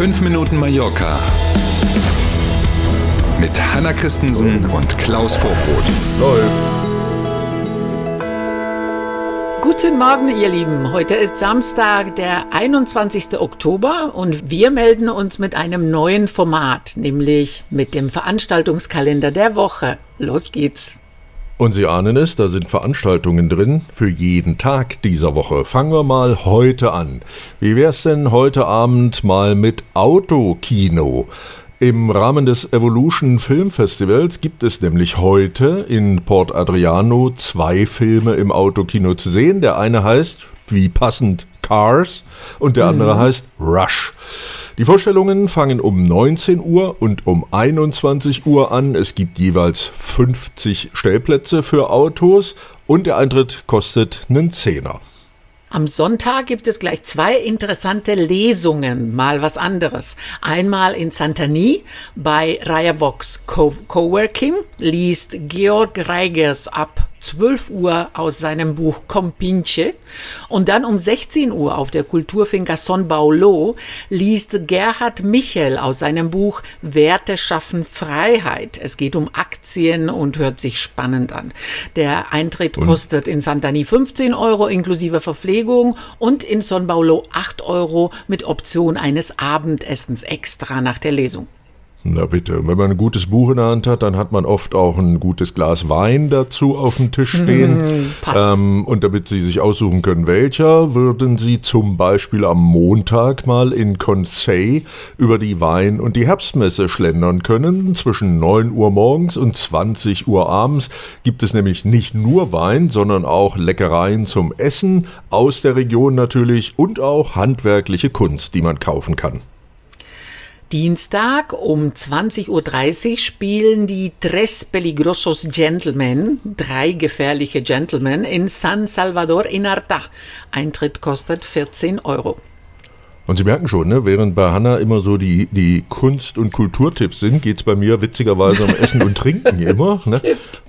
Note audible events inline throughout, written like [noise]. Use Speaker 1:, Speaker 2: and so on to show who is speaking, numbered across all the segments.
Speaker 1: 5 Minuten Mallorca mit Hanna Christensen und Klaus Vorbrot.
Speaker 2: Läuft.
Speaker 3: Guten Morgen, ihr Lieben. Heute ist Samstag, der 21. Oktober und wir melden uns mit einem neuen Format, nämlich mit dem Veranstaltungskalender der Woche. Los geht's.
Speaker 2: Und Sie ahnen es, da sind Veranstaltungen drin für jeden Tag dieser Woche. Fangen wir mal heute an. Wie wär's denn heute Abend mal mit Autokino? Im Rahmen des Evolution Film Festivals gibt es nämlich heute in Port Adriano zwei Filme im Autokino zu sehen. Der eine heißt, wie passend, Cars und der andere heißt Rush. Die Vorstellungen fangen um 19 Uhr und um 21 Uhr an. Es gibt jeweils 50 Stellplätze für Autos und der Eintritt kostet einen Zehner.
Speaker 3: Am Sonntag gibt es gleich zwei interessante Lesungen, mal was anderes. Einmal in Santani bei Raya Co Coworking liest Georg Reigers ab 12 Uhr aus seinem Buch Compinche und dann um 16 Uhr auf der Kulturfinca Son Paulo liest Gerhard Michel aus seinem Buch Werte schaffen Freiheit. Es geht um Aktien und hört sich spannend an. Der Eintritt und? kostet in Santani 15 Euro inklusive Verpflegung und in Son Paulo 8 Euro mit Option eines Abendessens extra nach der Lesung.
Speaker 2: Na bitte, wenn man ein gutes Buch in der Hand hat, dann hat man oft auch ein gutes Glas Wein dazu auf dem Tisch stehen. ähm, und damit Sie sich aussuchen können, welcher, würden Sie zum Beispiel am Montag mal in Conseil über die Wein- und die Herbstmesse schlendern können. Zwischen 9 Uhr morgens und 20 Uhr abends gibt es nämlich nicht nur Wein, sondern auch Leckereien zum Essen aus der Region natürlich und auch handwerkliche Kunst, die man kaufen kann.
Speaker 3: Dienstag um 20.30 Uhr spielen die Tres Peligrosos Gentlemen, drei gefährliche Gentlemen, in San Salvador in Arta. Eintritt kostet 14 Euro.
Speaker 2: Und Sie merken schon, ne, während bei Hanna immer so die, die Kunst- und Kulturtipps sind, geht es bei mir witzigerweise um Essen und Trinken [laughs] immer. Ne?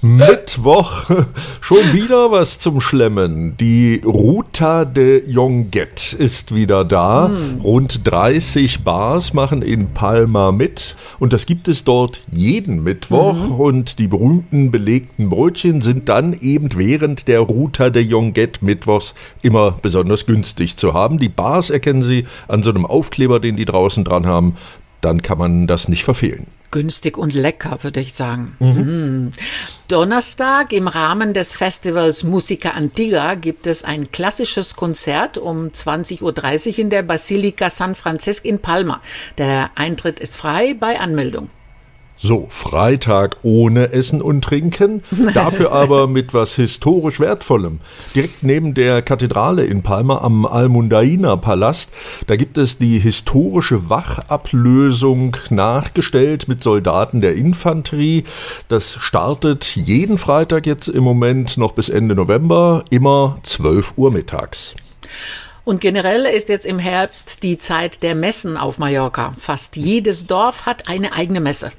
Speaker 2: Mittwoch [laughs] schon wieder was zum Schlemmen. Die Ruta de Jonguet ist wieder da. Mm. Rund 30 Bars machen in Palma mit. Und das gibt es dort jeden Mittwoch. Mm. Und die berühmten belegten Brötchen sind dann eben während der Ruta de Jonguet Mittwochs immer besonders günstig zu haben. Die Bars erkennen Sie an so einem Aufkleber, den die draußen dran haben, dann kann man das nicht verfehlen.
Speaker 3: Günstig und lecker, würde ich sagen. Mhm. Mhm. Donnerstag im Rahmen des Festivals Musica Antigua gibt es ein klassisches Konzert um 20.30 Uhr in der Basilika San Francisco in Palma. Der Eintritt ist frei bei Anmeldung.
Speaker 2: So, Freitag ohne Essen und Trinken, [laughs] dafür aber mit was historisch Wertvollem. Direkt neben der Kathedrale in Palma am Almundaina Palast, da gibt es die historische Wachablösung nachgestellt mit Soldaten der Infanterie. Das startet jeden Freitag jetzt im Moment noch bis Ende November, immer 12 Uhr mittags.
Speaker 3: Und generell ist jetzt im Herbst die Zeit der Messen auf Mallorca. Fast jedes Dorf hat eine eigene Messe.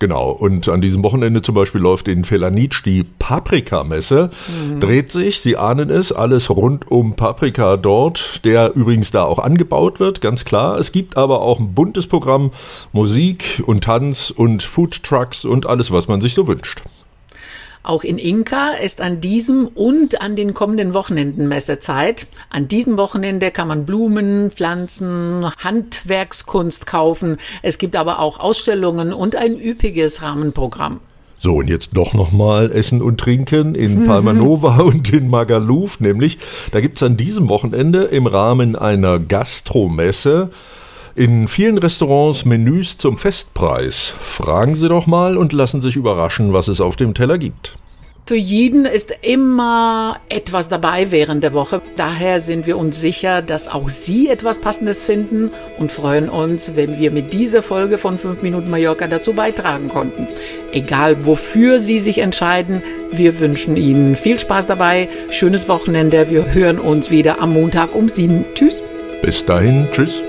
Speaker 2: Genau, und an diesem Wochenende zum Beispiel läuft in Felanitsch die Paprika-Messe. Mhm. Dreht sich, Sie ahnen es, alles rund um Paprika dort, der übrigens da auch angebaut wird, ganz klar. Es gibt aber auch ein buntes Programm, Musik und Tanz und Foodtrucks und alles, was man sich so wünscht.
Speaker 3: Auch in Inka ist an diesem und an den kommenden Wochenenden Messezeit. An diesem Wochenende kann man Blumen, Pflanzen, Handwerkskunst kaufen. Es gibt aber auch Ausstellungen und ein üppiges Rahmenprogramm.
Speaker 2: So, und jetzt doch nochmal Essen und Trinken in [laughs] Palmanova und in Magaluf, nämlich da gibt es an diesem Wochenende im Rahmen einer Gastromesse in vielen Restaurants Menüs zum Festpreis. Fragen Sie doch mal und lassen sich überraschen, was es auf dem Teller gibt.
Speaker 3: Für jeden ist immer etwas dabei während der Woche. Daher sind wir uns sicher, dass auch Sie etwas Passendes finden und freuen uns, wenn wir mit dieser Folge von 5 Minuten Mallorca dazu beitragen konnten. Egal wofür Sie sich entscheiden, wir wünschen Ihnen viel Spaß dabei, schönes Wochenende. Wir hören uns wieder am Montag um 7. Tschüss.
Speaker 2: Bis dahin, tschüss.